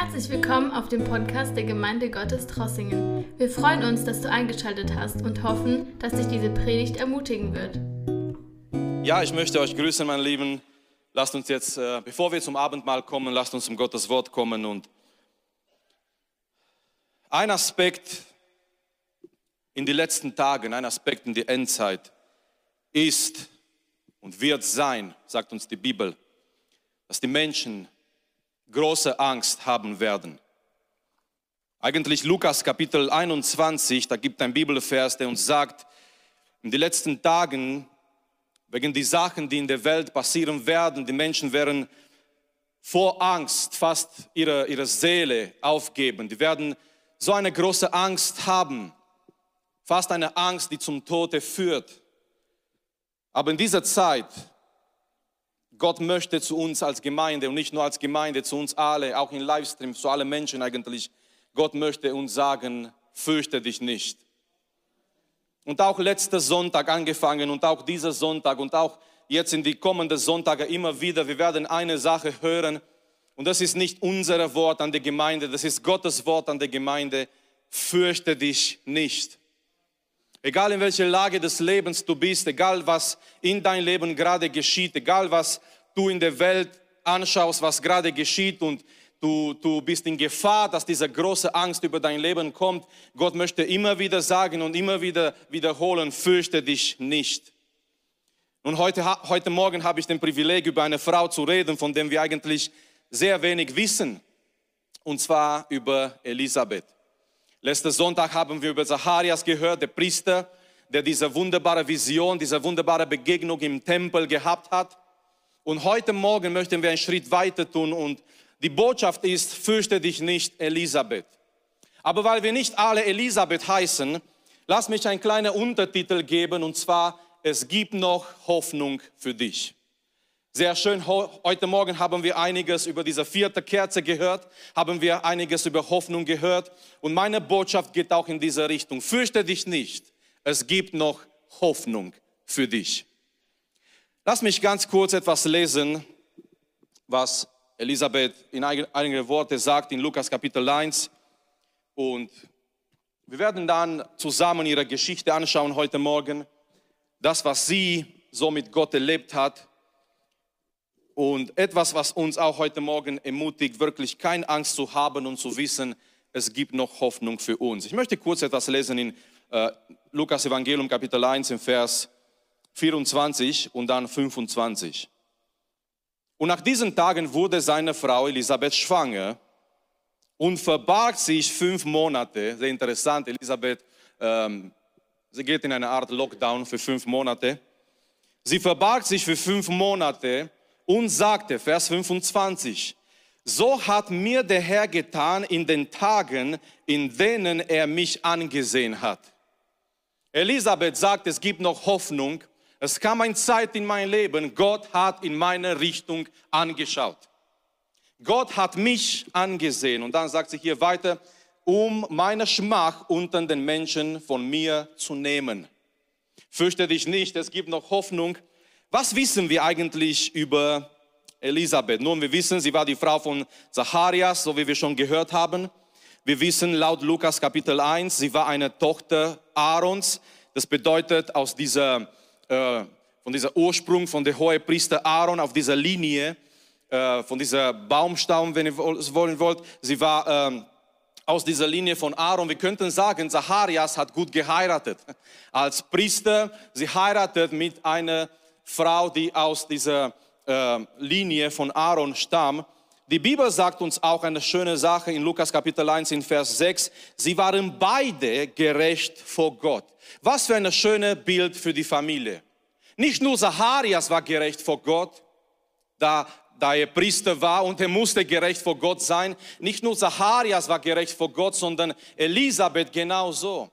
Herzlich willkommen auf dem Podcast der Gemeinde Gottes Trossingen. Wir freuen uns, dass du eingeschaltet hast und hoffen, dass dich diese Predigt ermutigen wird. Ja, ich möchte euch grüßen, meine Lieben. Lasst uns jetzt, äh, bevor wir zum Abendmahl kommen, lasst uns um Gottes Wort kommen. Und ein Aspekt in den letzten Tagen, ein Aspekt in der Endzeit ist und wird sein, sagt uns die Bibel, dass die Menschen große Angst haben werden. Eigentlich Lukas Kapitel 21, da gibt ein Bibelvers, der uns sagt, in den letzten Tagen, wegen die Sachen, die in der Welt passieren werden, die Menschen werden vor Angst fast ihre, ihre Seele aufgeben. Die werden so eine große Angst haben, fast eine Angst, die zum Tode führt. Aber in dieser Zeit Gott möchte zu uns als Gemeinde und nicht nur als Gemeinde, zu uns alle, auch in Livestream, zu allen Menschen eigentlich, Gott möchte uns sagen, fürchte dich nicht. Und auch letzter Sonntag angefangen und auch dieser Sonntag und auch jetzt in die kommenden Sonntage immer wieder, wir werden eine Sache hören und das ist nicht unser Wort an die Gemeinde, das ist Gottes Wort an die Gemeinde, fürchte dich nicht. Egal in welcher Lage des Lebens du bist, egal was in dein Leben gerade geschieht, egal was du in der Welt anschaust, was gerade geschieht und du, du bist in Gefahr, dass diese große Angst über dein Leben kommt. Gott möchte immer wieder sagen und immer wieder wiederholen, fürchte dich nicht. Und heute, heute Morgen habe ich den Privileg, über eine Frau zu reden, von der wir eigentlich sehr wenig wissen. Und zwar über Elisabeth. Letzten Sonntag haben wir über Zacharias gehört, der Priester, der diese wunderbare Vision, diese wunderbare Begegnung im Tempel gehabt hat. Und heute Morgen möchten wir einen Schritt weiter tun und die Botschaft ist, fürchte dich nicht, Elisabeth. Aber weil wir nicht alle Elisabeth heißen, lass mich einen kleinen Untertitel geben und zwar, es gibt noch Hoffnung für dich. Sehr schön, heute Morgen haben wir einiges über diese vierte Kerze gehört, haben wir einiges über Hoffnung gehört und meine Botschaft geht auch in diese Richtung. Fürchte dich nicht, es gibt noch Hoffnung für dich. Lass mich ganz kurz etwas lesen, was Elisabeth in einigen Worte sagt in Lukas Kapitel 1 und wir werden dann zusammen ihre Geschichte anschauen heute Morgen, das, was sie so mit Gott erlebt hat und etwas, was uns auch heute Morgen ermutigt, wirklich keine Angst zu haben und zu wissen, es gibt noch Hoffnung für uns. Ich möchte kurz etwas lesen in äh, Lukas Evangelium Kapitel 1 im Vers 24 und dann 25. Und nach diesen Tagen wurde seine Frau Elisabeth schwanger und verbarg sich fünf Monate. Sehr interessant, Elisabeth, ähm, sie geht in eine Art Lockdown für fünf Monate. Sie verbarg sich für fünf Monate und sagte, Vers 25, so hat mir der Herr getan in den Tagen, in denen er mich angesehen hat. Elisabeth sagt, es gibt noch Hoffnung. Es kam eine Zeit in mein Leben, Gott hat in meine Richtung angeschaut. Gott hat mich angesehen. Und dann sagt sie hier weiter, um meine Schmach unter den Menschen von mir zu nehmen. Fürchte dich nicht, es gibt noch Hoffnung. Was wissen wir eigentlich über Elisabeth? Nun, wir wissen, sie war die Frau von Zacharias, so wie wir schon gehört haben. Wir wissen laut Lukas Kapitel 1, sie war eine Tochter Aarons. Das bedeutet, aus dieser, äh, von dieser Ursprung von der Hohepriester Aaron auf dieser Linie, äh, von dieser Baumstamm, wenn ihr es wollen wollt, sie war äh, aus dieser Linie von Aaron. Wir könnten sagen, Zacharias hat gut geheiratet. Als Priester, sie heiratet mit einer Frau, die aus dieser äh, Linie von Aaron stammt. Die Bibel sagt uns auch eine schöne Sache in Lukas Kapitel 1 in Vers 6. Sie waren beide gerecht vor Gott. Was für ein schönes Bild für die Familie. Nicht nur Zacharias war gerecht vor Gott, da, da er Priester war und er musste gerecht vor Gott sein. Nicht nur Zacharias war gerecht vor Gott, sondern Elisabeth genauso.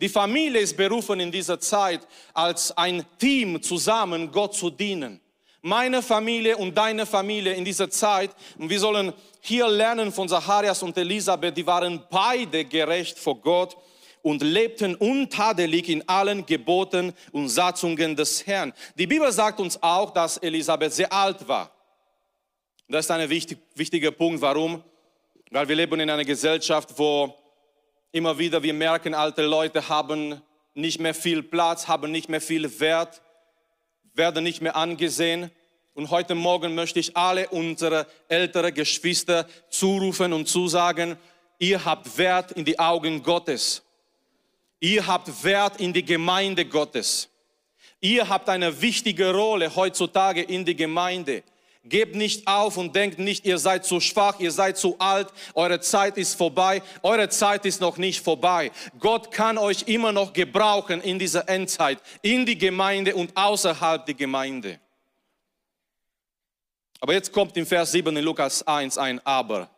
Die Familie ist berufen in dieser Zeit als ein Team zusammen Gott zu dienen. Meine Familie und deine Familie in dieser Zeit. Und wir sollen hier lernen von Zacharias und Elisabeth, die waren beide gerecht vor Gott und lebten untadelig in allen Geboten und Satzungen des Herrn. Die Bibel sagt uns auch, dass Elisabeth sehr alt war. Das ist ein wichtig, wichtiger Punkt. Warum? weil wir leben in einer Gesellschaft, wo immer wieder wir merken, alte Leute haben nicht mehr viel Platz, haben nicht mehr viel Wert, werden nicht mehr angesehen. Und heute Morgen möchte ich alle unsere ältere Geschwister zurufen und zusagen, ihr habt Wert in die Augen Gottes. Ihr habt Wert in die Gemeinde Gottes. Ihr habt eine wichtige Rolle heutzutage in die Gemeinde. Gebt nicht auf und denkt nicht, ihr seid zu schwach, ihr seid zu alt, eure Zeit ist vorbei. Eure Zeit ist noch nicht vorbei. Gott kann euch immer noch gebrauchen in dieser Endzeit, in die Gemeinde und außerhalb der Gemeinde. Aber jetzt kommt im Vers 7 in Lukas 1 ein Aber.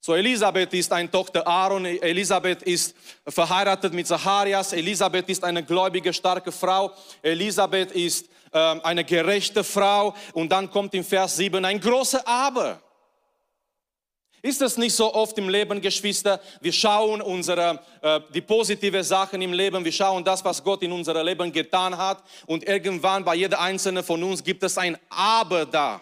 So Elisabeth ist eine Tochter Aaron, Elisabeth ist verheiratet mit Zacharias, Elisabeth ist eine gläubige, starke Frau, Elisabeth ist eine gerechte Frau und dann kommt im Vers 7 ein großer Aber. Ist es nicht so oft im Leben, Geschwister? Wir schauen unsere, äh, die positive Sachen im Leben, wir schauen das, was Gott in unserem Leben getan hat und irgendwann bei jeder einzelnen von uns gibt es ein Aber da.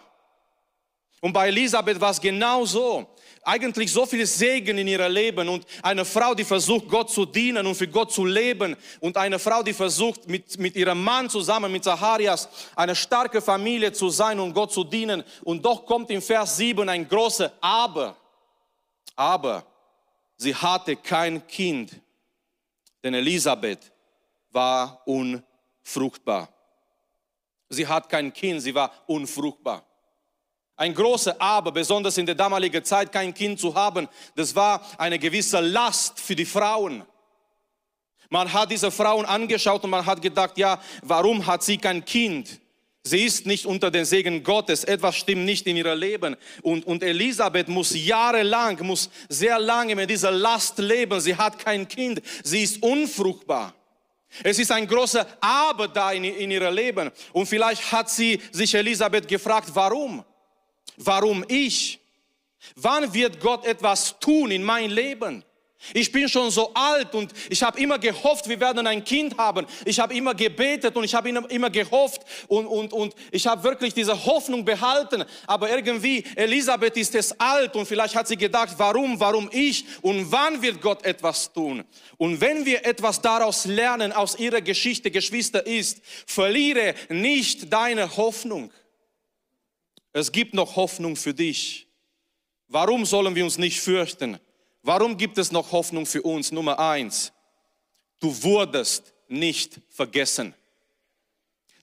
Und bei Elisabeth war es genau so. Eigentlich so viel Segen in ihrem Leben und eine Frau, die versucht, Gott zu dienen und für Gott zu leben und eine Frau, die versucht, mit, mit ihrem Mann zusammen, mit Zacharias, eine starke Familie zu sein und Gott zu dienen. Und doch kommt im Vers 7 ein großer Aber aber sie hatte kein Kind, denn Elisabeth war unfruchtbar. Sie hat kein Kind, sie war unfruchtbar. Ein großer Aber, besonders in der damaligen Zeit kein Kind zu haben, das war eine gewisse Last für die Frauen. Man hat diese Frauen angeschaut und man hat gedacht, ja, warum hat sie kein Kind? Sie ist nicht unter den Segen Gottes. Etwas stimmt nicht in ihrem Leben. Und, und Elisabeth muss jahrelang, muss sehr lange mit dieser Last leben. Sie hat kein Kind. Sie ist unfruchtbar. Es ist ein großer Aber da in, in ihrem Leben. Und vielleicht hat sie sich Elisabeth gefragt, warum? Warum ich? Wann wird Gott etwas tun in mein Leben? Ich bin schon so alt und ich habe immer gehofft, wir werden ein Kind haben. Ich habe immer gebetet und ich habe immer gehofft und, und, und ich habe wirklich diese Hoffnung behalten. Aber irgendwie, Elisabeth ist es alt und vielleicht hat sie gedacht, warum, warum ich und wann wird Gott etwas tun? Und wenn wir etwas daraus lernen aus ihrer Geschichte, Geschwister, ist, verliere nicht deine Hoffnung. Es gibt noch Hoffnung für dich. Warum sollen wir uns nicht fürchten? Warum gibt es noch Hoffnung für uns? Nummer eins, du wurdest nicht vergessen.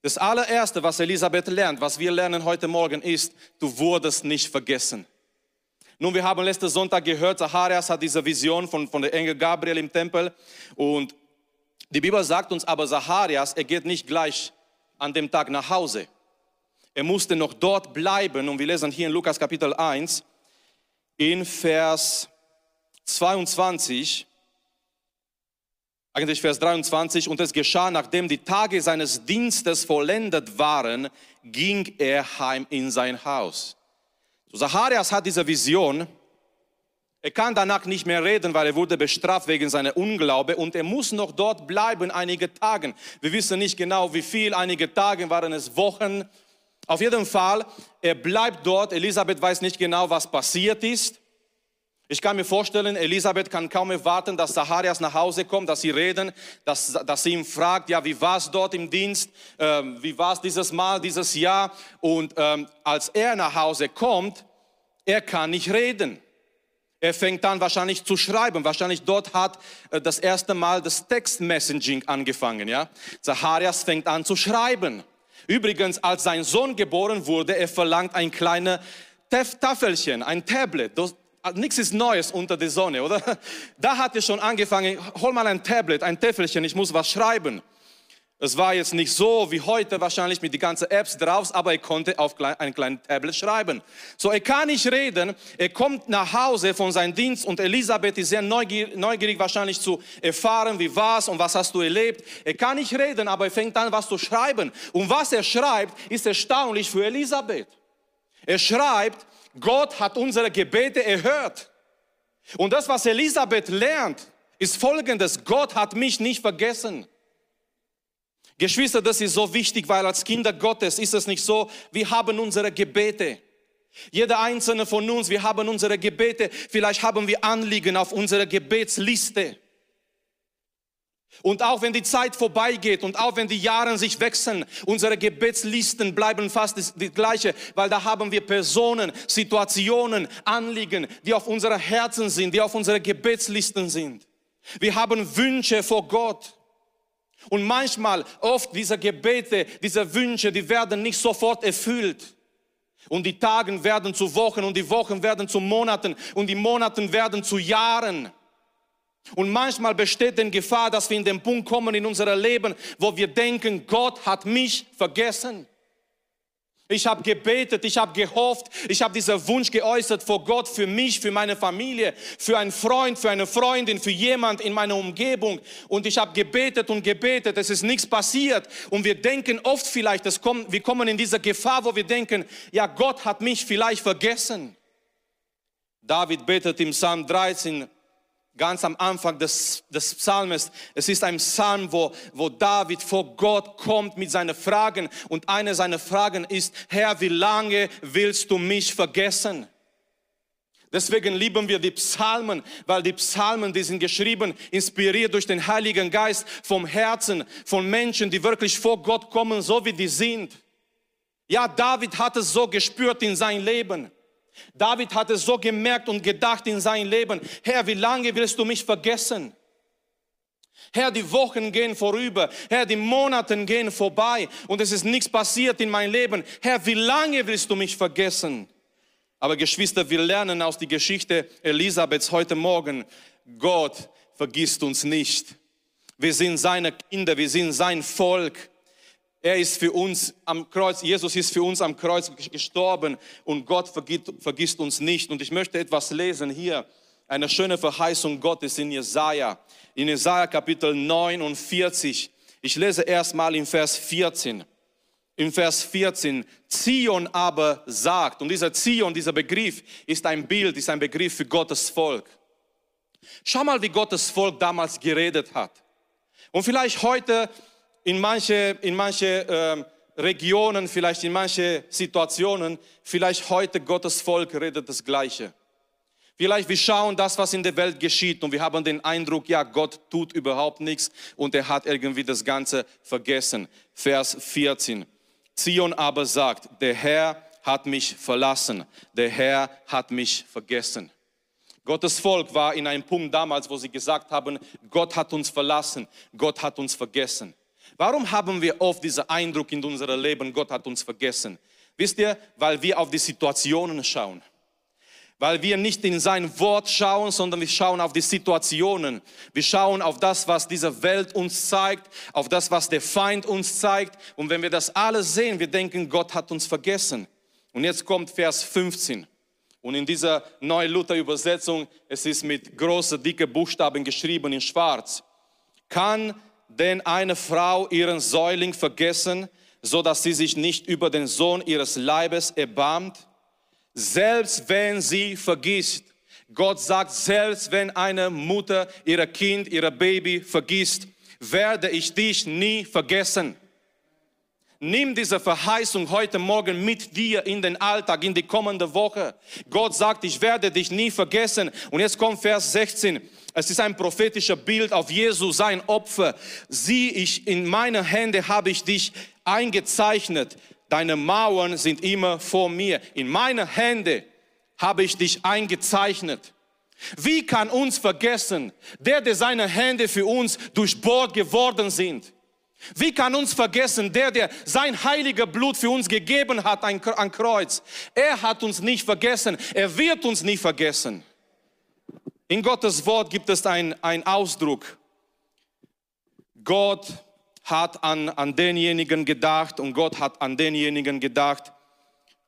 Das allererste, was Elisabeth lernt, was wir lernen heute Morgen ist, du wurdest nicht vergessen. Nun, wir haben letzten Sonntag gehört, Zacharias hat diese Vision von, von der Engel Gabriel im Tempel und die Bibel sagt uns aber, Zacharias, er geht nicht gleich an dem Tag nach Hause. Er musste noch dort bleiben und wir lesen hier in Lukas Kapitel 1 in Vers 22, eigentlich Vers 23, und es geschah, nachdem die Tage seines Dienstes vollendet waren, ging er heim in sein Haus. So, Zacharias hat diese Vision. Er kann danach nicht mehr reden, weil er wurde bestraft wegen seiner Unglaube und er muss noch dort bleiben einige Tage. Wir wissen nicht genau, wie viel, einige Tage waren es Wochen. Auf jeden Fall, er bleibt dort. Elisabeth weiß nicht genau, was passiert ist. Ich kann mir vorstellen, Elisabeth kann kaum erwarten, dass Zacharias nach Hause kommt, dass sie reden, dass, dass sie ihn fragt, ja, wie war es dort im Dienst, ähm, wie war es dieses Mal, dieses Jahr. Und ähm, als er nach Hause kommt, er kann nicht reden. Er fängt an wahrscheinlich zu schreiben. Wahrscheinlich dort hat äh, das erste Mal das Textmessaging angefangen. Ja? Zacharias fängt an zu schreiben. Übrigens, als sein Sohn geboren wurde, er verlangt ein kleines Tafelchen, ein Tablet. Ah, nichts ist Neues unter der Sonne, oder? Da hat er schon angefangen, hol mal ein Tablet, ein Täfelchen, ich muss was schreiben. Es war jetzt nicht so wie heute wahrscheinlich mit den ganzen Apps drauf, aber er konnte auf ein kleines Tablet schreiben. So, er kann nicht reden, er kommt nach Hause von seinem Dienst und Elisabeth ist sehr neugierig, neugierig wahrscheinlich zu erfahren, wie war's und was hast du erlebt. Er kann nicht reden, aber er fängt an, was zu schreiben. Und was er schreibt, ist erstaunlich für Elisabeth. Er schreibt, Gott hat unsere Gebete erhört. Und das, was Elisabeth lernt, ist folgendes. Gott hat mich nicht vergessen. Geschwister, das ist so wichtig, weil als Kinder Gottes ist es nicht so, wir haben unsere Gebete. Jeder einzelne von uns, wir haben unsere Gebete, vielleicht haben wir Anliegen auf unserer Gebetsliste. Und auch wenn die Zeit vorbeigeht und auch wenn die Jahre sich wechseln, unsere Gebetslisten bleiben fast die gleiche, weil da haben wir Personen, Situationen, Anliegen, die auf unsere Herzen sind, die auf unsere Gebetslisten sind. Wir haben Wünsche vor Gott. Und manchmal, oft diese Gebete, diese Wünsche, die werden nicht sofort erfüllt. Und die Tagen werden zu Wochen und die Wochen werden zu Monaten und die Monaten werden zu Jahren. Und manchmal besteht die Gefahr, dass wir in den Punkt kommen in unserem Leben, wo wir denken, Gott hat mich vergessen. Ich habe gebetet, ich habe gehofft, ich habe diesen Wunsch geäußert vor Gott für mich, für meine Familie, für einen Freund, für eine Freundin, für jemand in meiner Umgebung. Und ich habe gebetet und gebetet, es ist nichts passiert. Und wir denken oft vielleicht, das kommt, wir kommen in diese Gefahr, wo wir denken, ja, Gott hat mich vielleicht vergessen. David betet im Psalm 13, ganz am Anfang des, des Psalmes. Es ist ein Psalm, wo, wo David vor Gott kommt mit seinen Fragen. Und eine seiner Fragen ist, Herr, wie lange willst du mich vergessen? Deswegen lieben wir die Psalmen, weil die Psalmen, die sind geschrieben, inspiriert durch den Heiligen Geist vom Herzen von Menschen, die wirklich vor Gott kommen, so wie die sind. Ja, David hat es so gespürt in sein Leben. David hat es so gemerkt und gedacht in seinem Leben, Herr, wie lange willst du mich vergessen? Herr, die Wochen gehen vorüber. Herr, die Monate gehen vorbei und es ist nichts passiert in meinem Leben. Herr, wie lange willst du mich vergessen? Aber Geschwister, wir lernen aus der Geschichte Elisabeths heute Morgen, Gott vergisst uns nicht. Wir sind seine Kinder, wir sind sein Volk. Er ist für uns am Kreuz, Jesus ist für uns am Kreuz gestorben und Gott vergisst, vergisst uns nicht. Und ich möchte etwas lesen hier, eine schöne Verheißung Gottes in Jesaja, in Jesaja Kapitel 49. Ich lese erstmal in Vers 14. In Vers 14, Zion aber sagt, und dieser Zion, dieser Begriff ist ein Bild, ist ein Begriff für Gottes Volk. Schau mal, wie Gottes Volk damals geredet hat. Und vielleicht heute in manche, in manche äh, Regionen, vielleicht in manche Situationen, vielleicht heute Gottes Volk redet das Gleiche. Vielleicht wir schauen das, was in der Welt geschieht und wir haben den Eindruck, ja, Gott tut überhaupt nichts und er hat irgendwie das Ganze vergessen. Vers 14. Zion aber sagt, der Herr hat mich verlassen, der Herr hat mich vergessen. Gottes Volk war in einem Punkt damals, wo sie gesagt haben, Gott hat uns verlassen, Gott hat uns vergessen. Warum haben wir oft diesen Eindruck in unserem Leben, Gott hat uns vergessen? Wisst ihr, weil wir auf die Situationen schauen. Weil wir nicht in sein Wort schauen, sondern wir schauen auf die Situationen. Wir schauen auf das, was diese Welt uns zeigt, auf das, was der Feind uns zeigt. Und wenn wir das alles sehen, wir denken, Gott hat uns vergessen. Und jetzt kommt Vers 15. Und in dieser neuen Luther-Übersetzung, es ist mit großen, dicken Buchstaben geschrieben in schwarz. Kann denn eine Frau ihren Säuling vergessen, so dass sie sich nicht über den Sohn ihres Leibes erbarmt? Selbst wenn sie vergisst, Gott sagt, selbst wenn eine Mutter ihr Kind, ihr Baby vergisst, werde ich dich nie vergessen. Nimm diese Verheißung heute Morgen mit dir in den Alltag, in die kommende Woche. Gott sagt, ich werde dich nie vergessen. Und jetzt kommt Vers 16. Es ist ein prophetischer Bild auf Jesu, sein Opfer. Sieh, ich, in meine Hände habe ich dich eingezeichnet. Deine Mauern sind immer vor mir. In meine Hände habe ich dich eingezeichnet. Wie kann uns vergessen, der, der seine Hände für uns durchbohrt geworden sind? Wie kann uns vergessen, der, der sein heiliger Blut für uns gegeben hat an Kreuz? Er hat uns nicht vergessen. Er wird uns nie vergessen. In Gottes Wort gibt es einen Ausdruck. Gott hat an, an denjenigen gedacht und Gott hat an denjenigen gedacht.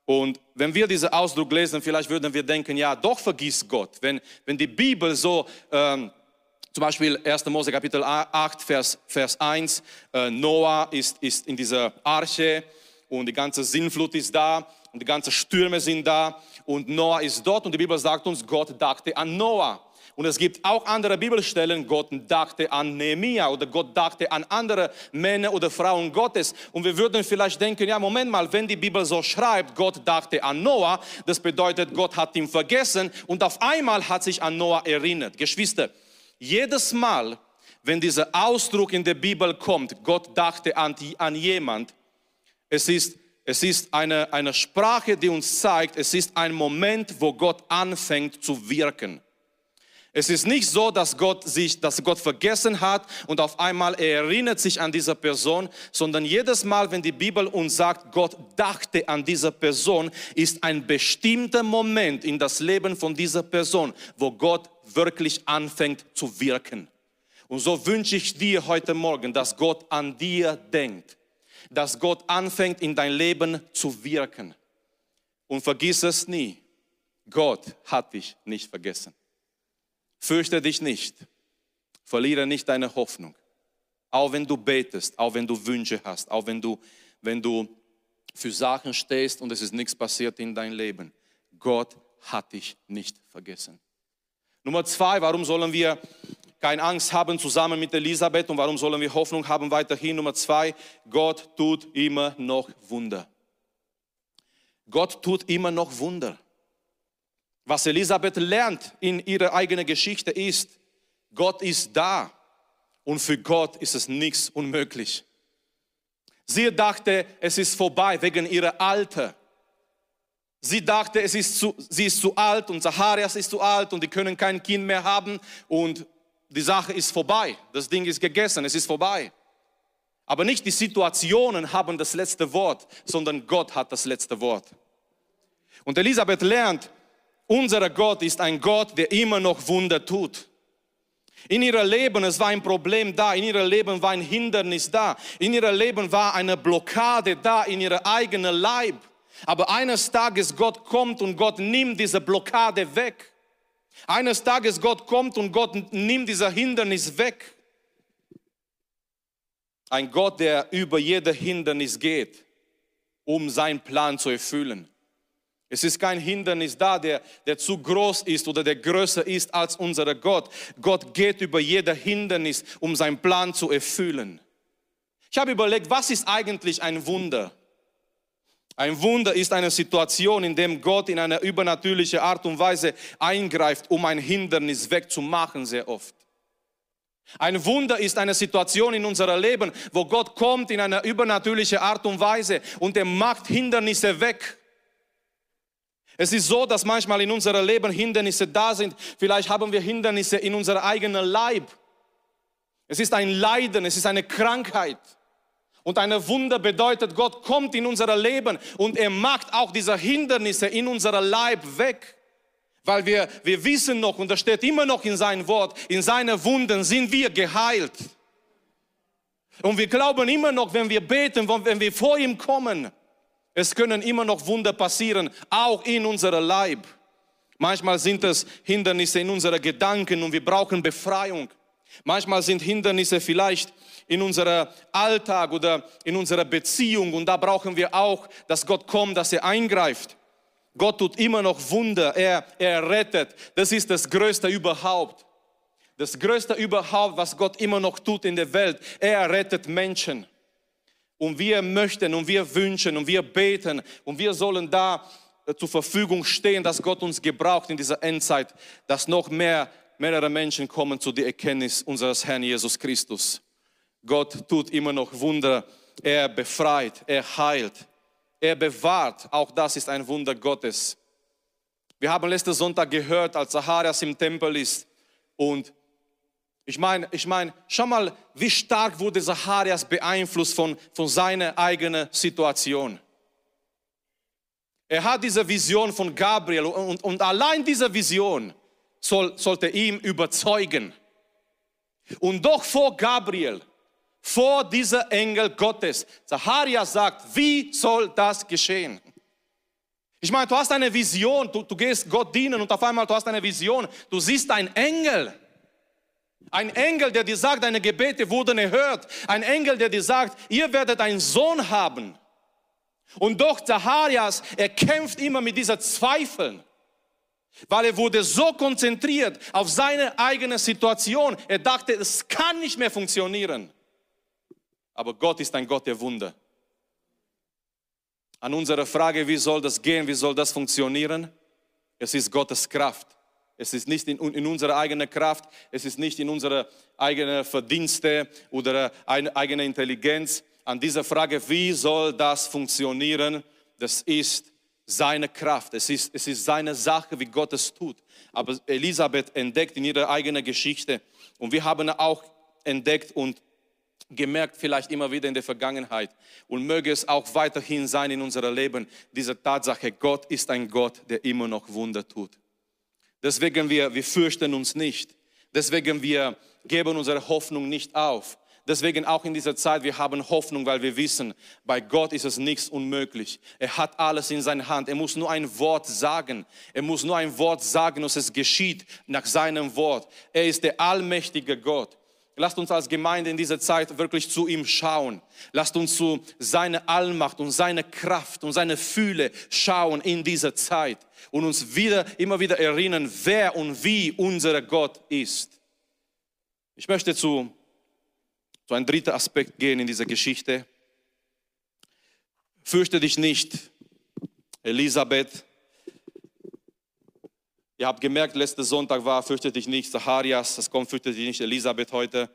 Und wenn wir diesen Ausdruck lesen, vielleicht würden wir denken, ja, doch vergisst Gott. Wenn, wenn die Bibel so, ähm, zum Beispiel 1. Mose Kapitel 8, Vers, Vers 1, äh, Noah ist, ist in dieser Arche und die ganze Sinnflut ist da und die ganzen Stürme sind da und Noah ist dort und die Bibel sagt uns, Gott dachte an Noah. Und es gibt auch andere Bibelstellen, Gott dachte an Nehemia oder Gott dachte an andere Männer oder Frauen Gottes. Und wir würden vielleicht denken, ja, Moment mal, wenn die Bibel so schreibt, Gott dachte an Noah, das bedeutet, Gott hat ihn vergessen und auf einmal hat sich an Noah erinnert. Geschwister, jedes Mal, wenn dieser Ausdruck in der Bibel kommt, Gott dachte an, die, an jemand, es ist, es ist eine, eine Sprache, die uns zeigt, es ist ein Moment, wo Gott anfängt zu wirken. Es ist nicht so, dass Gott sich, dass Gott vergessen hat und auf einmal er erinnert sich an diese Person, sondern jedes Mal, wenn die Bibel uns sagt, Gott dachte an diese Person, ist ein bestimmter Moment in das Leben von dieser Person, wo Gott wirklich anfängt zu wirken. Und so wünsche ich dir heute Morgen, dass Gott an dir denkt, dass Gott anfängt in dein Leben zu wirken. Und vergiss es nie, Gott hat dich nicht vergessen. Fürchte dich nicht, verliere nicht deine Hoffnung. Auch wenn du betest, auch wenn du Wünsche hast, auch wenn du, wenn du für Sachen stehst und es ist nichts passiert in dein Leben. Gott hat dich nicht vergessen. Nummer zwei, warum sollen wir keine Angst haben zusammen mit Elisabeth und warum sollen wir Hoffnung haben weiterhin? Nummer zwei, Gott tut immer noch Wunder. Gott tut immer noch Wunder. Was Elisabeth lernt in ihrer eigenen Geschichte ist, Gott ist da und für Gott ist es nichts unmöglich. Sie dachte, es ist vorbei wegen ihrer Alter. Sie dachte, es ist zu, sie ist zu alt und Zacharias ist zu alt und die können kein Kind mehr haben und die Sache ist vorbei. Das Ding ist gegessen, es ist vorbei. Aber nicht die Situationen haben das letzte Wort, sondern Gott hat das letzte Wort. Und Elisabeth lernt, unser Gott ist ein Gott, der immer noch Wunder tut. In ihrem Leben, es war ein Problem da, in ihrem Leben war ein Hindernis da, in ihrem Leben war eine Blockade da, in ihrem eigenen Leib. Aber eines Tages Gott kommt und Gott nimmt diese Blockade weg. Eines Tages Gott kommt und Gott nimmt dieser Hindernis weg. Ein Gott, der über jede Hindernis geht, um seinen Plan zu erfüllen. Es ist kein Hindernis da, der, der zu groß ist oder der größer ist als unser Gott. Gott geht über jede Hindernis, um seinen Plan zu erfüllen. Ich habe überlegt, was ist eigentlich ein Wunder? Ein Wunder ist eine Situation, in der Gott in einer übernatürlichen Art und Weise eingreift, um ein Hindernis wegzumachen, sehr oft. Ein Wunder ist eine Situation in unserem Leben, wo Gott kommt in einer übernatürlichen Art und Weise und er macht Hindernisse weg. Es ist so, dass manchmal in unserem Leben Hindernisse da sind. Vielleicht haben wir Hindernisse in unserem eigenen Leib. Es ist ein Leiden, es ist eine Krankheit. Und eine Wunder bedeutet, Gott kommt in unser Leben und er macht auch diese Hindernisse in unser Leib weg. Weil wir, wir wissen noch, und das steht immer noch in seinem Wort, in seinen Wunden sind wir geheilt. Und wir glauben immer noch, wenn wir beten, wenn wir vor ihm kommen, es können immer noch Wunder passieren, auch in unserem Leib. Manchmal sind es Hindernisse in unseren Gedanken und wir brauchen Befreiung. Manchmal sind Hindernisse vielleicht in unserem Alltag oder in unserer Beziehung und da brauchen wir auch, dass Gott kommt, dass er eingreift. Gott tut immer noch Wunder, er, er rettet. Das ist das Größte überhaupt. Das Größte überhaupt, was Gott immer noch tut in der Welt. Er rettet Menschen. Und wir möchten und wir wünschen und wir beten und wir sollen da äh, zur Verfügung stehen, dass Gott uns gebraucht in dieser Endzeit, dass noch mehr, mehrere Menschen kommen zu der Erkenntnis unseres Herrn Jesus Christus. Gott tut immer noch Wunder. Er befreit, er heilt, er bewahrt. Auch das ist ein Wunder Gottes. Wir haben letzten Sonntag gehört, als Zacharias im Tempel ist und ich meine, ich meine, schau mal, wie stark wurde Zacharias beeinflusst von, von seiner eigenen Situation. Er hat diese Vision von Gabriel und, und allein diese Vision soll, sollte ihm überzeugen. Und doch vor Gabriel vor dieser Engel Gottes. Zacharias sagt, wie soll das geschehen? Ich meine, du hast eine Vision, du, du gehst Gott dienen und auf einmal du hast eine Vision, du siehst einen Engel. Ein Engel, der dir sagt, deine Gebete wurden erhört. Ein Engel, der dir sagt, ihr werdet einen Sohn haben. Und doch Zacharias, er kämpft immer mit dieser Zweifeln. Weil er wurde so konzentriert auf seine eigene Situation. Er dachte, es kann nicht mehr funktionieren. Aber Gott ist ein Gott der Wunder. An unsere Frage, wie soll das gehen, wie soll das funktionieren? Es ist Gottes Kraft. Es ist nicht in, in unserer eigenen Kraft, es ist nicht in unserer eigenen Verdienste oder eigene Intelligenz. An dieser Frage, wie soll das funktionieren, das ist seine Kraft. Es ist, es ist seine Sache, wie Gott es tut. Aber Elisabeth entdeckt in ihrer eigenen Geschichte und wir haben auch entdeckt und gemerkt, vielleicht immer wieder in der Vergangenheit und möge es auch weiterhin sein in unserem Leben, diese Tatsache, Gott ist ein Gott, der immer noch Wunder tut. Deswegen wir, wir fürchten uns nicht. Deswegen wir geben unsere Hoffnung nicht auf. Deswegen auch in dieser Zeit, wir haben Hoffnung, weil wir wissen, bei Gott ist es nichts unmöglich. Er hat alles in seiner Hand. Er muss nur ein Wort sagen. Er muss nur ein Wort sagen und es geschieht nach seinem Wort. Er ist der allmächtige Gott. Lasst uns als Gemeinde in dieser Zeit wirklich zu ihm schauen. Lasst uns zu seiner Allmacht und seiner Kraft und seiner Fühle schauen in dieser Zeit und uns wieder, immer wieder erinnern, wer und wie unser Gott ist. Ich möchte zu, zu einem dritten Aspekt gehen in dieser Geschichte. Fürchte dich nicht, Elisabeth Ihr habt gemerkt, letzter Sonntag war, fürchte dich nicht, Zacharias, das kommt, fürchte dich nicht, Elisabeth heute.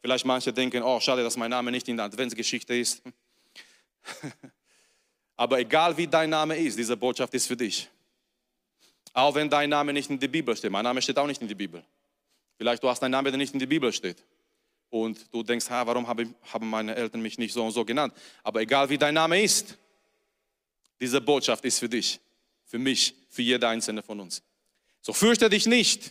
Vielleicht manche denken, oh, schade, dass mein Name nicht in der Adventsgeschichte ist. Aber egal wie dein Name ist, diese Botschaft ist für dich. Auch wenn dein Name nicht in der Bibel steht. Mein Name steht auch nicht in der Bibel. Vielleicht du hast einen Namen, der nicht in der Bibel steht. Und du denkst, ha, warum haben meine Eltern mich nicht so und so genannt? Aber egal wie dein Name ist, diese Botschaft ist für dich, für mich, für jeder einzelne von uns. So fürchte dich nicht.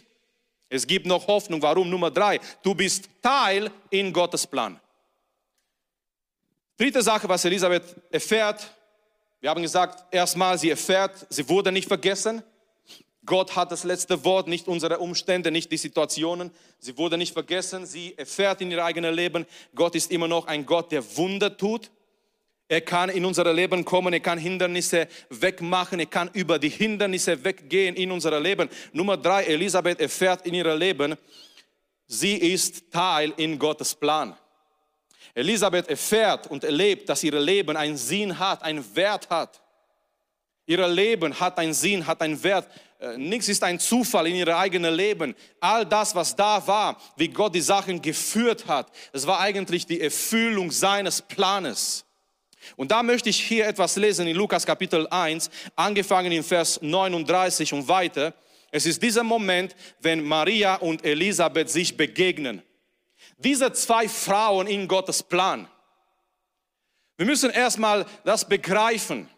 Es gibt noch Hoffnung. Warum? Nummer drei. Du bist Teil in Gottes Plan. Dritte Sache, was Elisabeth erfährt. Wir haben gesagt, erstmal, sie erfährt, sie wurde nicht vergessen. Gott hat das letzte Wort, nicht unsere Umstände, nicht die Situationen. Sie wurde nicht vergessen. Sie erfährt in ihr eigenes Leben, Gott ist immer noch ein Gott, der Wunder tut. Er kann in unser Leben kommen, er kann Hindernisse wegmachen, er kann über die Hindernisse weggehen in unser Leben. Nummer drei, Elisabeth erfährt in ihrem Leben, sie ist Teil in Gottes Plan. Elisabeth erfährt und erlebt, dass ihr Leben einen Sinn hat, einen Wert hat. Ihr Leben hat einen Sinn, hat einen Wert. Äh, nichts ist ein Zufall in ihrem eigenen Leben. All das, was da war, wie Gott die Sachen geführt hat, es war eigentlich die Erfüllung seines Planes. Und da möchte ich hier etwas lesen in Lukas Kapitel 1, angefangen in Vers 39 und weiter. Es ist dieser Moment, wenn Maria und Elisabeth sich begegnen. Diese zwei Frauen in Gottes Plan. Wir müssen erstmal das begreifen.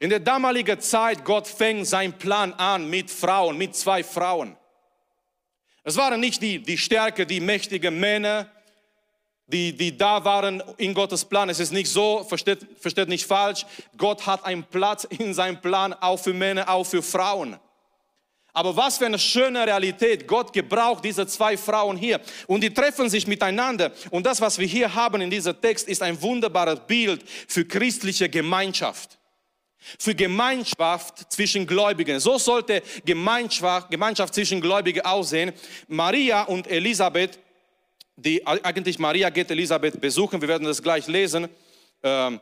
In der damaligen Zeit, Gott fängt seinen Plan an mit Frauen, mit zwei Frauen. Es waren nicht die, die Stärke, die mächtigen Männer, die, die da waren in Gottes Plan. Es ist nicht so, versteht, versteht nicht falsch, Gott hat einen Platz in seinem Plan auch für Männer, auch für Frauen. Aber was für eine schöne Realität. Gott gebraucht diese zwei Frauen hier und die treffen sich miteinander. Und das, was wir hier haben in diesem Text, ist ein wunderbares Bild für christliche Gemeinschaft. Für Gemeinschaft zwischen Gläubigen. So sollte Gemeinschaft, Gemeinschaft zwischen Gläubigen aussehen. Maria und Elisabeth die eigentlich Maria geht Elisabeth besuchen. Wir werden das gleich lesen. Ähm,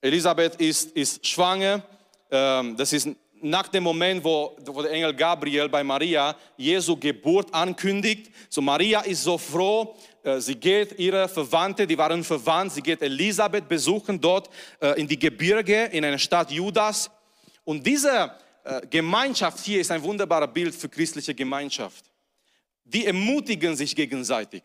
Elisabeth ist, ist schwanger. Ähm, das ist nach dem Moment, wo, wo der Engel Gabriel bei Maria Jesu Geburt ankündigt. So Maria ist so froh. Äh, sie geht ihre Verwandte, die waren verwandt. Sie geht Elisabeth besuchen dort äh, in die Gebirge in einer Stadt Judas. Und diese äh, Gemeinschaft hier ist ein wunderbares Bild für christliche Gemeinschaft die ermutigen sich gegenseitig.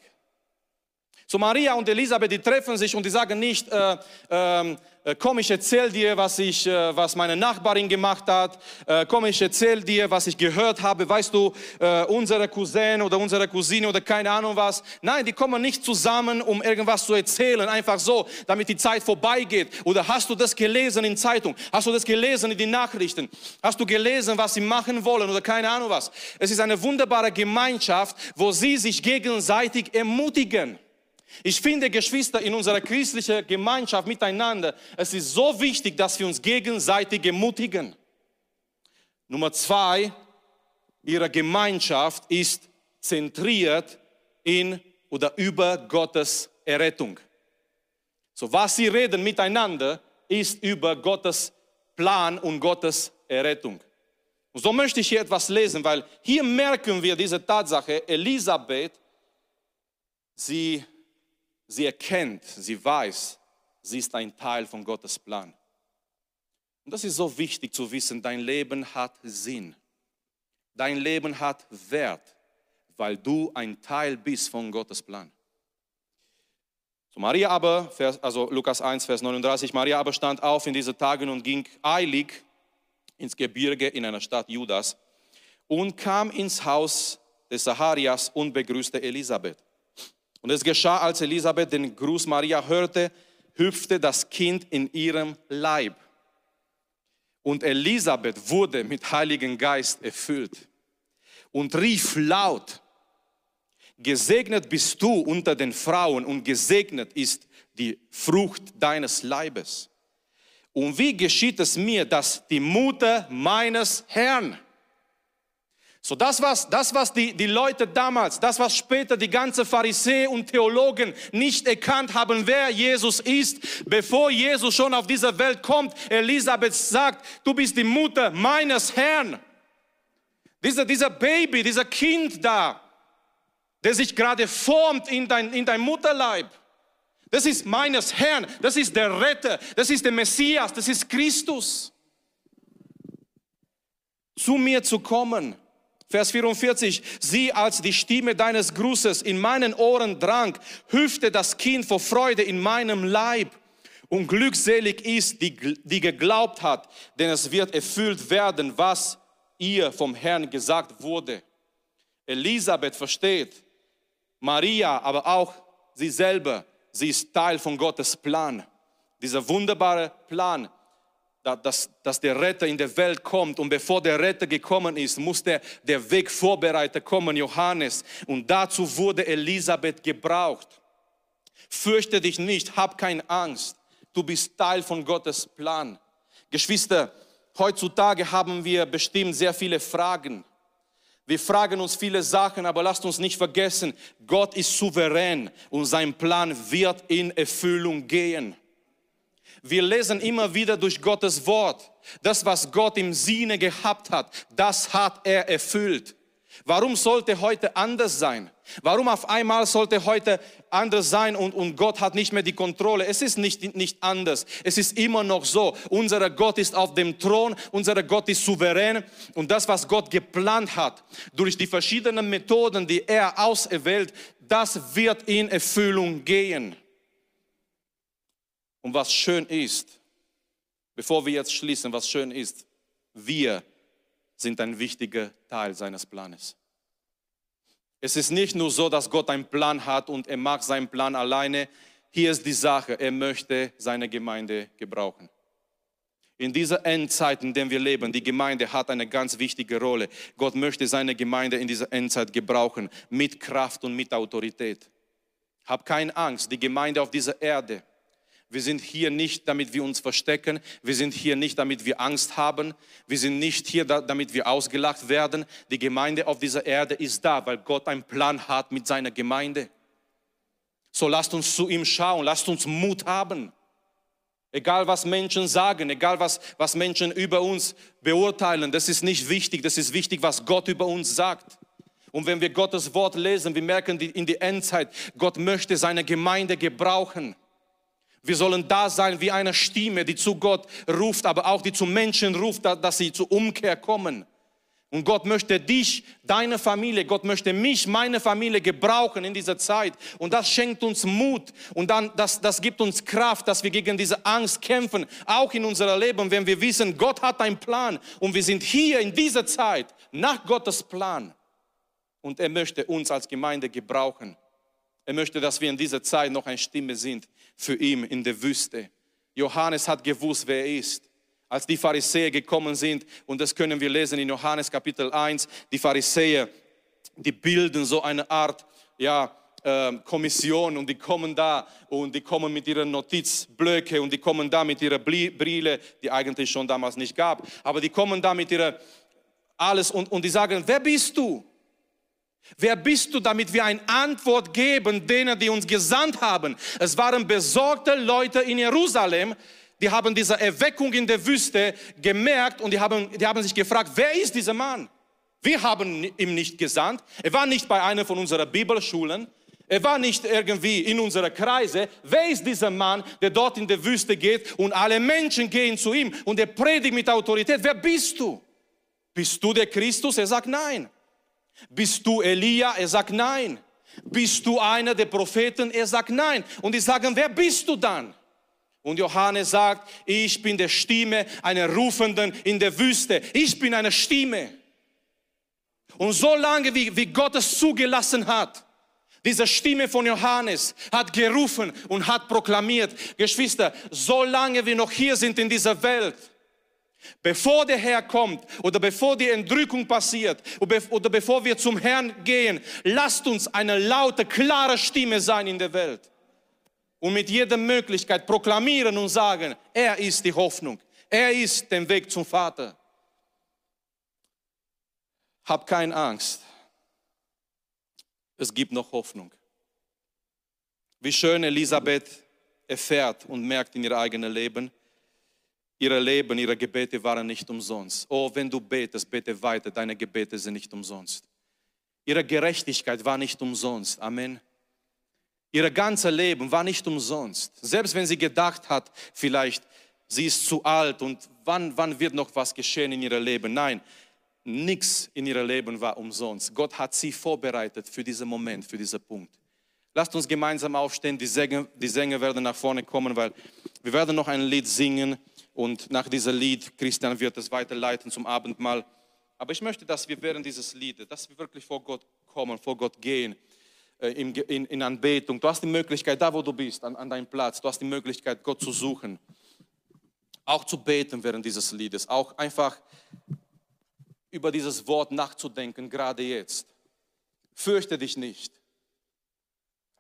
So Maria und Elisabeth, die treffen sich und die sagen nicht, äh, ähm, äh, komm, ich erzähl dir, was, ich, äh, was meine Nachbarin gemacht hat, äh, komm, ich erzähl dir, was ich gehört habe, weißt du, äh, unsere Cousin oder unsere Cousine oder keine Ahnung was. Nein, die kommen nicht zusammen, um irgendwas zu erzählen, einfach so, damit die Zeit vorbeigeht. Oder hast du das gelesen in Zeitung? Hast du das gelesen in den Nachrichten? Hast du gelesen, was sie machen wollen oder keine Ahnung was? Es ist eine wunderbare Gemeinschaft, wo sie sich gegenseitig ermutigen. Ich finde, Geschwister, in unserer christlichen Gemeinschaft miteinander, es ist so wichtig, dass wir uns gegenseitig ermutigen. Nummer zwei, ihre Gemeinschaft ist zentriert in oder über Gottes Errettung. So was sie reden miteinander ist über Gottes Plan und Gottes Errettung. Und so möchte ich hier etwas lesen, weil hier merken wir diese Tatsache, Elisabeth, sie, sie erkennt, sie weiß, sie ist ein Teil von Gottes Plan. Und das ist so wichtig zu wissen, dein Leben hat Sinn. Dein Leben hat Wert, weil du ein Teil bist von Gottes Plan. So Maria aber, also Lukas 1, Vers 39, Maria aber stand auf in diesen Tagen und ging eilig ins Gebirge in einer Stadt Judas und kam ins Haus des Zacharias und begrüßte Elisabeth. Und es geschah, als Elisabeth den Gruß Maria hörte, hüpfte das Kind in ihrem Leib. Und Elisabeth wurde mit Heiligen Geist erfüllt und rief laut, gesegnet bist du unter den Frauen und gesegnet ist die Frucht deines Leibes. Und wie geschieht es mir, dass die Mutter meines Herrn, so das was, das was die, die Leute damals, das was später die ganze Pharisäer und Theologen nicht erkannt haben, wer Jesus ist, bevor Jesus schon auf diese Welt kommt. Elisabeth sagt, du bist die Mutter meines Herrn. Dieser, dieser Baby, dieser Kind da, der sich gerade formt in dein, in dein Mutterleib. Das ist meines Herrn, das ist der Retter, das ist der Messias, das ist Christus. Zu mir zu kommen. Vers 44, sie als die Stimme deines Grußes in meinen Ohren drang, hüpfte das Kind vor Freude in meinem Leib. Und glückselig ist, die, die geglaubt hat, denn es wird erfüllt werden, was ihr vom Herrn gesagt wurde. Elisabeth versteht, Maria, aber auch sie selber sie ist Teil von Gottes Plan. Dieser wunderbare Plan, dass, dass der Retter in der Welt kommt. Und bevor der Retter gekommen ist, musste der Weg vorbereitet kommen, Johannes. Und dazu wurde Elisabeth gebraucht. Fürchte dich nicht, hab keine Angst. Du bist Teil von Gottes Plan. Geschwister, heutzutage haben wir bestimmt sehr viele Fragen. Wir fragen uns viele Sachen, aber lasst uns nicht vergessen, Gott ist souverän und sein Plan wird in Erfüllung gehen. Wir lesen immer wieder durch Gottes Wort, das, was Gott im Sinne gehabt hat, das hat er erfüllt. Warum sollte heute anders sein? Warum auf einmal sollte heute anders sein und, und Gott hat nicht mehr die Kontrolle? Es ist nicht, nicht anders. Es ist immer noch so. Unser Gott ist auf dem Thron, unser Gott ist souverän und das, was Gott geplant hat, durch die verschiedenen Methoden, die er auserwählt, das wird in Erfüllung gehen. Und was schön ist, bevor wir jetzt schließen, was schön ist, wir sind ein wichtiger Teil seines Planes. Es ist nicht nur so, dass Gott einen Plan hat und er mag seinen Plan alleine. Hier ist die Sache, er möchte seine Gemeinde gebrauchen. In dieser Endzeit, in der wir leben, die Gemeinde hat eine ganz wichtige Rolle. Gott möchte seine Gemeinde in dieser Endzeit gebrauchen, mit Kraft und mit Autorität. Hab keine Angst, die Gemeinde auf dieser Erde wir sind hier nicht, damit wir uns verstecken. Wir sind hier nicht, damit wir Angst haben. Wir sind nicht hier, damit wir ausgelacht werden. Die Gemeinde auf dieser Erde ist da, weil Gott einen Plan hat mit seiner Gemeinde. So lasst uns zu ihm schauen, lasst uns Mut haben. Egal was Menschen sagen, egal was, was Menschen über uns beurteilen, das ist nicht wichtig. Das ist wichtig, was Gott über uns sagt. Und wenn wir Gottes Wort lesen, wir merken in die Endzeit, Gott möchte seine Gemeinde gebrauchen. Wir sollen da sein wie eine Stimme, die zu Gott ruft, aber auch die zu Menschen ruft, dass sie zur Umkehr kommen. Und Gott möchte dich, deine Familie, Gott möchte mich, meine Familie gebrauchen in dieser Zeit. Und das schenkt uns Mut und dann, das, das gibt uns Kraft, dass wir gegen diese Angst kämpfen, auch in unserem Leben, wenn wir wissen, Gott hat einen Plan und wir sind hier in dieser Zeit nach Gottes Plan. Und er möchte uns als Gemeinde gebrauchen. Er möchte, dass wir in dieser Zeit noch eine Stimme sind für ihn in der Wüste. Johannes hat gewusst, wer er ist. Als die Pharisäer gekommen sind, und das können wir lesen in Johannes Kapitel 1, die Pharisäer, die bilden so eine Art, ja, ähm, Kommission und die kommen da und die kommen mit ihren Notizblöcke und die kommen da mit ihrer Brille, die eigentlich schon damals nicht gab, aber die kommen da mit ihrer alles. Und, und die sagen, wer bist du? Wer bist du, damit wir eine Antwort geben denen, die uns gesandt haben? Es waren besorgte Leute in Jerusalem, die haben diese Erweckung in der Wüste gemerkt und die haben, die haben sich gefragt, wer ist dieser Mann? Wir haben ihn nicht gesandt. Er war nicht bei einer von unseren Bibelschulen. Er war nicht irgendwie in unserer Kreise. Wer ist dieser Mann, der dort in der Wüste geht und alle Menschen gehen zu ihm und er predigt mit Autorität? Wer bist du? Bist du der Christus? Er sagt nein. Bist du Elia? Er sagt nein. Bist du einer der Propheten? Er sagt nein. Und die sagen, wer bist du dann? Und Johannes sagt, ich bin der Stimme einer Rufenden in der Wüste. Ich bin eine Stimme. Und so lange, wie, wie Gott es zugelassen hat, diese Stimme von Johannes hat gerufen und hat proklamiert, Geschwister, so lange wir noch hier sind in dieser Welt, Bevor der Herr kommt oder bevor die Entrückung passiert oder bevor wir zum Herrn gehen, lasst uns eine laute, klare Stimme sein in der Welt. Und mit jeder Möglichkeit proklamieren und sagen, er ist die Hoffnung. Er ist der Weg zum Vater. Hab keine Angst. Es gibt noch Hoffnung. Wie schön Elisabeth erfährt und merkt in ihr eigenes Leben, Ihre Leben, ihre Gebete waren nicht umsonst. Oh, wenn du betest, bete weiter, deine Gebete sind nicht umsonst. Ihre Gerechtigkeit war nicht umsonst. Amen. Ihr ganzes Leben war nicht umsonst. Selbst wenn sie gedacht hat, vielleicht sie ist zu alt und wann, wann wird noch was geschehen in ihrem Leben? Nein, nichts in ihrem Leben war umsonst. Gott hat sie vorbereitet für diesen Moment, für diesen Punkt. Lasst uns gemeinsam aufstehen. Die Sänger, die Sänger werden nach vorne kommen, weil wir werden noch ein Lied singen. Und nach diesem Lied, Christian wird es weiterleiten zum Abendmahl. Aber ich möchte, dass wir während dieses Liedes, dass wir wirklich vor Gott kommen, vor Gott gehen, äh, in, in, in Anbetung. Du hast die Möglichkeit, da wo du bist, an, an deinem Platz, du hast die Möglichkeit, Gott zu suchen. Auch zu beten während dieses Liedes. Auch einfach über dieses Wort nachzudenken, gerade jetzt. Fürchte dich nicht.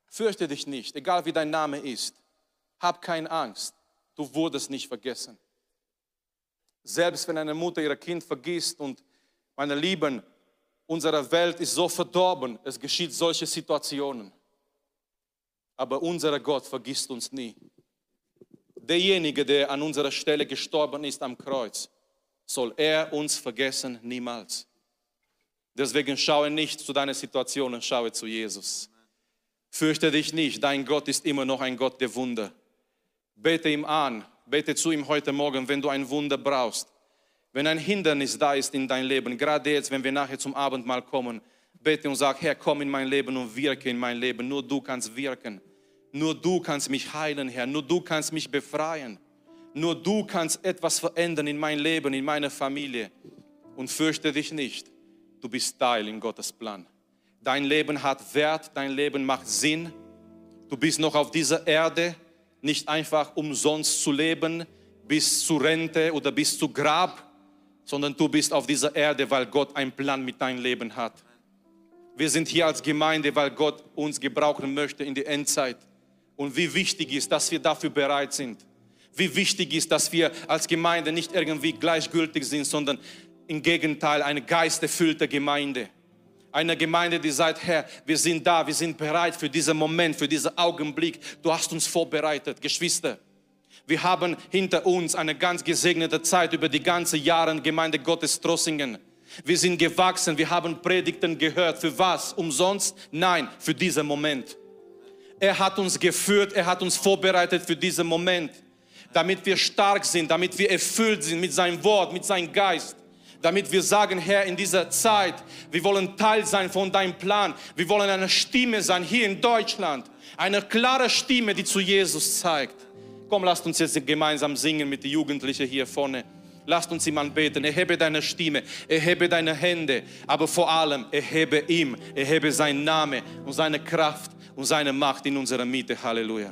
Fürchte dich nicht, egal wie dein Name ist. Hab keine Angst. Du wurdest nicht vergessen. Selbst wenn eine Mutter ihr Kind vergisst und meine Lieben, unsere Welt ist so verdorben, es geschieht solche Situationen. Aber unser Gott vergisst uns nie. Derjenige, der an unserer Stelle gestorben ist am Kreuz, soll er uns vergessen niemals. Deswegen schaue nicht zu deiner Situation und schaue zu Jesus. Fürchte dich nicht, dein Gott ist immer noch ein Gott der Wunder. Bete ihm an, bete zu ihm heute Morgen, wenn du ein Wunder brauchst. Wenn ein Hindernis da ist in dein Leben, gerade jetzt, wenn wir nachher zum Abendmahl kommen, bete und sag, Herr, komm in mein Leben und wirke in mein Leben. Nur du kannst wirken. Nur du kannst mich heilen, Herr. Nur du kannst mich befreien. Nur du kannst etwas verändern in mein Leben, in meiner Familie. Und fürchte dich nicht. Du bist Teil in Gottes Plan. Dein Leben hat Wert, dein Leben macht Sinn. Du bist noch auf dieser Erde nicht einfach umsonst zu leben bis zur Rente oder bis zu Grab, sondern du bist auf dieser Erde, weil Gott einen Plan mit deinem Leben hat. Wir sind hier als Gemeinde, weil Gott uns gebrauchen möchte in die Endzeit. Und wie wichtig ist, dass wir dafür bereit sind. Wie wichtig ist, dass wir als Gemeinde nicht irgendwie gleichgültig sind, sondern im Gegenteil eine geisterfüllte Gemeinde. Eine Gemeinde, die sagt, Herr, wir sind da, wir sind bereit für diesen Moment, für diesen Augenblick. Du hast uns vorbereitet, Geschwister. Wir haben hinter uns eine ganz gesegnete Zeit über die ganze Jahre Gemeinde Gottes Trossingen. Wir sind gewachsen, wir haben Predigten gehört. Für was? Umsonst? Nein, für diesen Moment. Er hat uns geführt, er hat uns vorbereitet für diesen Moment, damit wir stark sind, damit wir erfüllt sind mit seinem Wort, mit seinem Geist damit wir sagen, Herr, in dieser Zeit, wir wollen Teil sein von deinem Plan. Wir wollen eine Stimme sein hier in Deutschland. Eine klare Stimme, die zu Jesus zeigt. Komm, lasst uns jetzt gemeinsam singen mit den Jugendlichen hier vorne. Lasst uns ihm anbeten. Erhebe deine Stimme, erhebe deine Hände, aber vor allem erhebe ihm, erhebe seinen Namen und seine Kraft und seine Macht in unserer Mitte. Halleluja.